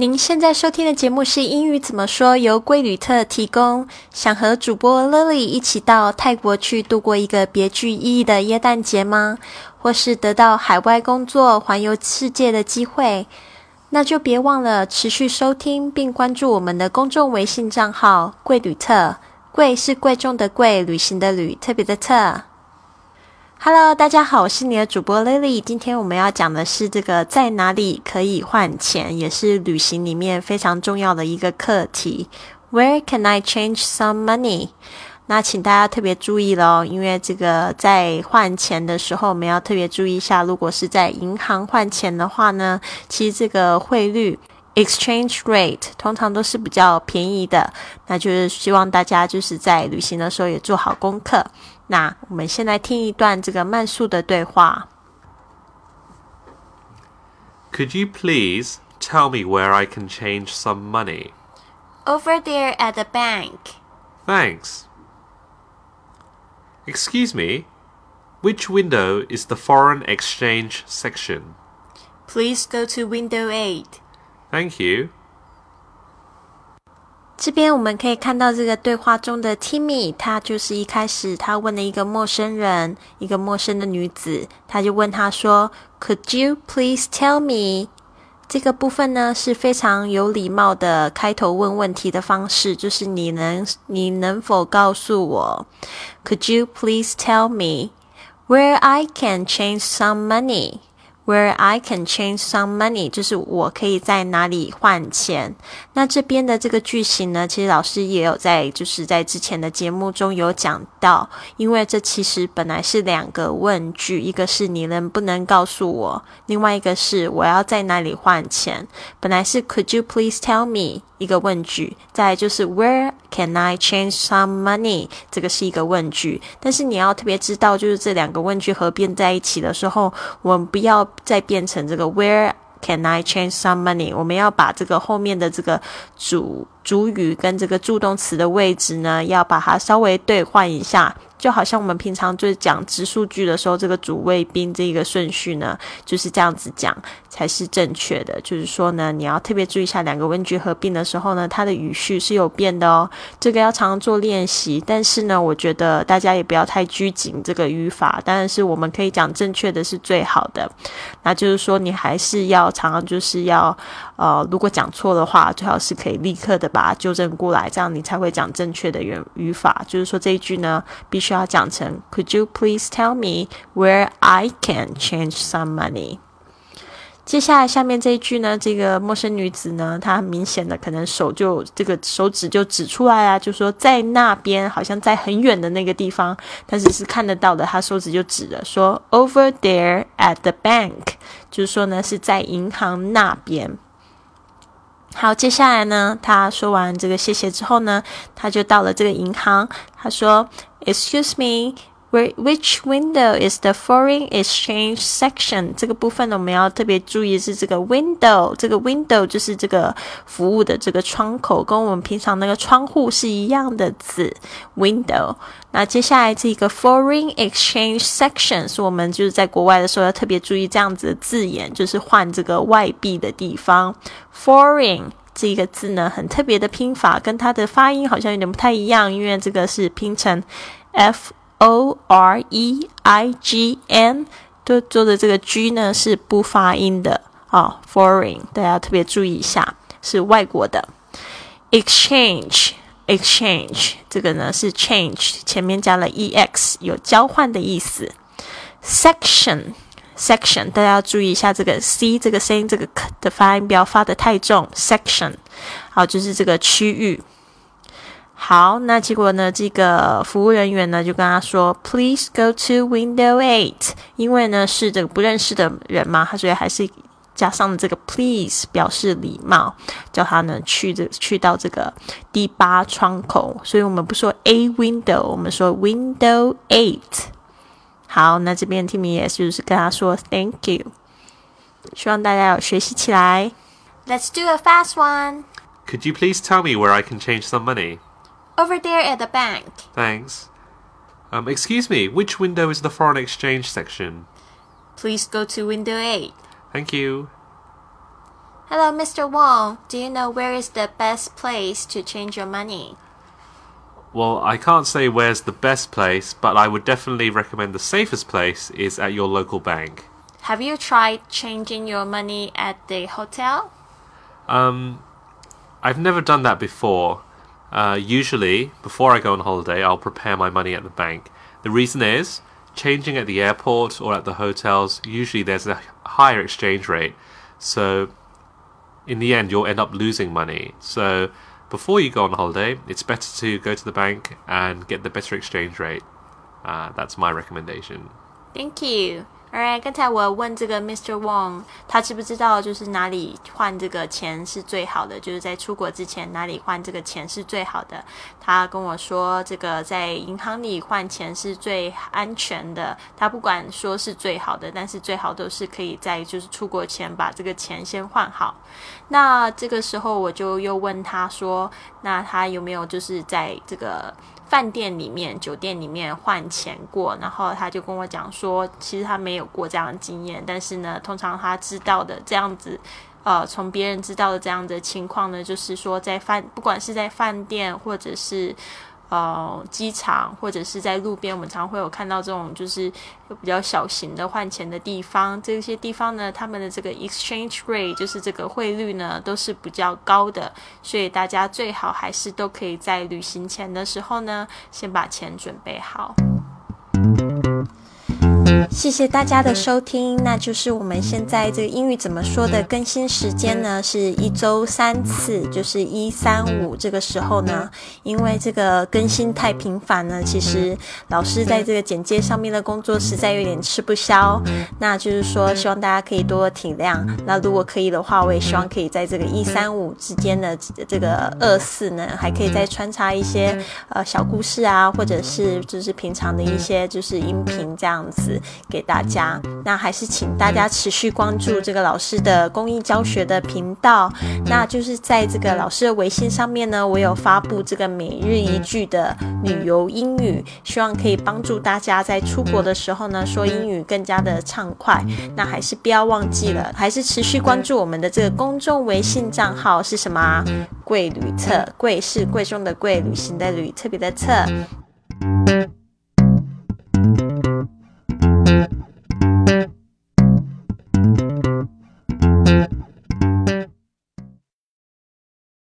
您现在收听的节目是英语怎么说，由贵旅特提供。想和主播 Lily 一起到泰国去度过一个别具意义的耶诞节吗？或是得到海外工作、环游世界的机会？那就别忘了持续收听并关注我们的公众微信账号“贵旅特”。贵是贵重的贵，旅行的旅，特别的特。Hello，大家好，我是你的主播 Lily。今天我们要讲的是这个在哪里可以换钱，也是旅行里面非常重要的一个课题。Where can I change some money？那请大家特别注意喽，因为这个在换钱的时候，我们要特别注意一下。如果是在银行换钱的话呢，其实这个汇率。Exchange rate 通常都是比较便宜的，那就是希望大家就是在旅行的时候也做好功课。那我们现在听一段这个慢速的对话。Could you please tell me where I can change some money? Over there at the bank. Thanks. Excuse me, which window is the foreign exchange section? Please go to window 8. Thank you. 这边我们可以看到这个对话中的 Timmy，他就是一开始他问了一个陌生人，一个陌生的女子，他就问他说：“Could you please tell me？” 这个部分呢是非常有礼貌的开头问问题的方式，就是你能你能否告诉我？Could you please tell me where I can change some money？Where I can change some money，就是我可以在哪里换钱。那这边的这个句型呢，其实老师也有在，就是在之前的节目中有讲到。因为这其实本来是两个问句，一个是你能不能告诉我，另外一个是我要在哪里换钱。本来是 Could you please tell me？一个问句，再就是 Where can I change some money？这个是一个问句，但是你要特别知道，就是这两个问句合并在一起的时候，我们不要再变成这个 Where can I change some money？我们要把这个后面的这个主主语跟这个助动词的位置呢，要把它稍微兑换一下。就好像我们平常就是讲直数句的时候，这个主谓宾这个顺序呢，就是这样子讲才是正确的。就是说呢，你要特别注意一下，两个问句合并的时候呢，它的语序是有变的哦。这个要常常做练习。但是呢，我觉得大家也不要太拘谨这个语法。当然是我们可以讲正确的是最好的。那就是说，你还是要常常就是要呃，如果讲错的话，最好是可以立刻的把把它纠正过来，这样你才会讲正确的原语法。就是说这一句呢，必须。要讲成 Could you please tell me where I can change some money？接下来下面这一句呢，这个陌生女子呢，她很明显的可能手就这个手指就指出来啊，就说在那边，好像在很远的那个地方，但是是看得到的，她手指就指了，说 Over there at the bank，就是说呢是在银行那边。好，接下来呢，他说完这个谢谢之后呢，他就到了这个银行。他说：“Excuse me, Which window is the foreign exchange section？” 这个部分呢，我们要特别注意是这个 window，这个 window 就是这个服务的这个窗口，跟我们平常那个窗户是一样的字，window。那接下来这个 foreign exchange section 是我们就是在国外的时候要特别注意这样子的字眼，就是换这个外币的地方，foreign。这个字呢，很特别的拼法，跟它的发音好像有点不太一样，因为这个是拼成 f o r e i g n，都做的这个 g 呢是不发音的啊，foreign，大家特别注意一下，是外国的。exchange，exchange，这个呢是 change，前面加了 e x，有交换的意思。section。section，大家要注意一下这个 c 这个声音，这个的发音不要发的太重。section，好，就是这个区域。好，那结果呢，这个服务人员呢就跟他说，Please go to window eight，因为呢是这个不认识的人嘛，他所以还是加上了这个 please 表示礼貌，叫他呢去这去到这个第八窗口。所以我们不说 a window，我们说 window eight。好，那这边 Timmy 也就是跟他说 Thank you，希望大家有学习起来。Let's do a fast one. Could you please tell me where I can change some money? Over there at the bank. Thanks. Um, excuse me, which window is the foreign exchange section? Please go to window 8. Thank you. Hello, Mr. Wong. Do you know where is the best place to change your money? Well, I can't say where's the best place, but I would definitely recommend the safest place is at your local bank. Have you tried changing your money at the hotel? Um, I've never done that before. Uh, usually, before I go on holiday, I'll prepare my money at the bank. The reason is, changing at the airport or at the hotels, usually there's a higher exchange rate. So in the end, you'll end up losing money. So before you go on holiday, it's better to go to the bank and get the better exchange rate. Uh, that's my recommendation. Thank you. Alright，刚才我问这个 Mr. Wong，他知不知道就是哪里换这个钱是最好的？就是在出国之前哪里换这个钱是最好的？他跟我说，这个在银行里换钱是最安全的。他不管说是最好的，但是最好都是可以在就是出国前把这个钱先换好。那这个时候我就又问他说，那他有没有就是在这个？饭店里面、酒店里面换钱过，然后他就跟我讲说，其实他没有过这样的经验，但是呢，通常他知道的这样子，呃，从别人知道的这样的情况呢，就是说在饭，不管是在饭店或者是。呃，机场或者是在路边，我们常会有看到这种就是比较小型的换钱的地方。这些地方呢，他们的这个 exchange rate 就是这个汇率呢，都是比较高的，所以大家最好还是都可以在旅行前的时候呢，先把钱准备好。谢谢大家的收听，那就是我们现在这个英语怎么说的更新时间呢？是一周三次，就是一三五这个时候呢，因为这个更新太频繁了，其实老师在这个简介上面的工作实在有点吃不消。那就是说，希望大家可以多体谅。那如果可以的话，我也希望可以在这个一三五之间的这个二四呢，还可以再穿插一些呃小故事啊，或者是就是平常的一些就是音频这样子。给大家，那还是请大家持续关注这个老师的公益教学的频道。那就是在这个老师的微信上面呢，我有发布这个每日一句的旅游英语，希望可以帮助大家在出国的时候呢，说英语更加的畅快。那还是不要忘记了，还是持续关注我们的这个公众微信账号是什么？贵旅册，贵是贵重的贵，旅行的旅，特别的特。